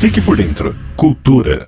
Fique por dentro. Cultura.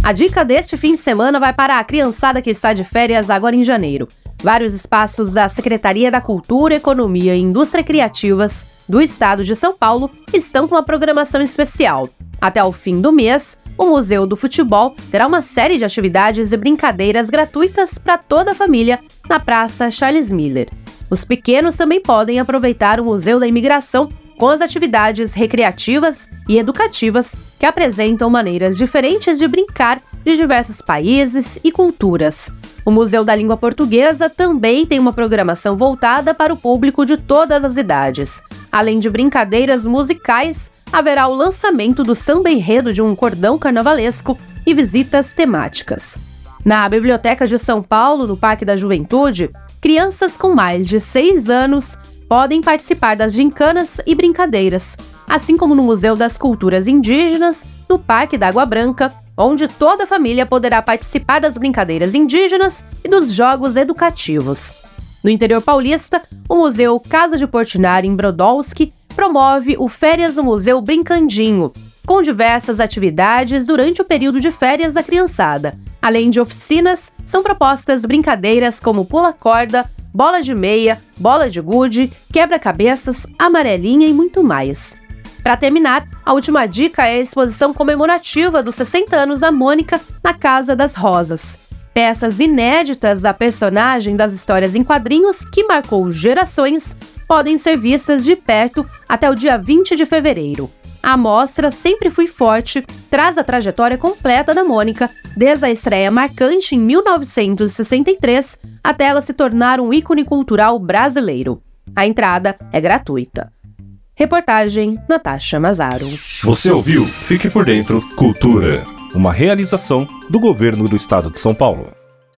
A dica deste fim de semana vai para a criançada que está de férias agora em janeiro. Vários espaços da Secretaria da Cultura, Economia e Indústria Criativas do Estado de São Paulo estão com uma programação especial. Até o fim do mês, o Museu do Futebol terá uma série de atividades e brincadeiras gratuitas para toda a família na Praça Charles Miller. Os pequenos também podem aproveitar o Museu da Imigração com as atividades recreativas e educativas que apresentam maneiras diferentes de brincar de diversos países e culturas. O Museu da Língua Portuguesa também tem uma programação voltada para o público de todas as idades. Além de brincadeiras musicais, haverá o lançamento do samba enredo de um cordão carnavalesco e visitas temáticas. Na Biblioteca de São Paulo, no Parque da Juventude, crianças com mais de 6 anos podem participar das gincanas e brincadeiras, assim como no Museu das Culturas Indígenas, no Parque da Água Branca, onde toda a família poderá participar das brincadeiras indígenas e dos jogos educativos. No interior paulista, o Museu Casa de Portinari, em Brodowski, promove o Férias no Museu Brincandinho, com diversas atividades durante o período de férias da criançada, Além de oficinas, são propostas brincadeiras como pula-corda, bola de meia, bola de gude, quebra-cabeças, amarelinha e muito mais. Para terminar, a última dica é a exposição comemorativa dos 60 anos da Mônica na Casa das Rosas. Peças inéditas da personagem das histórias em quadrinhos que marcou gerações podem ser vistas de perto até o dia 20 de fevereiro. A mostra Sempre Fui Forte traz a trajetória completa da Mônica, desde a estreia marcante em 1963 até ela se tornar um ícone cultural brasileiro. A entrada é gratuita. Reportagem Natasha Mazaro. Você ouviu? Fique por dentro. Cultura. Uma realização do governo do estado de São Paulo.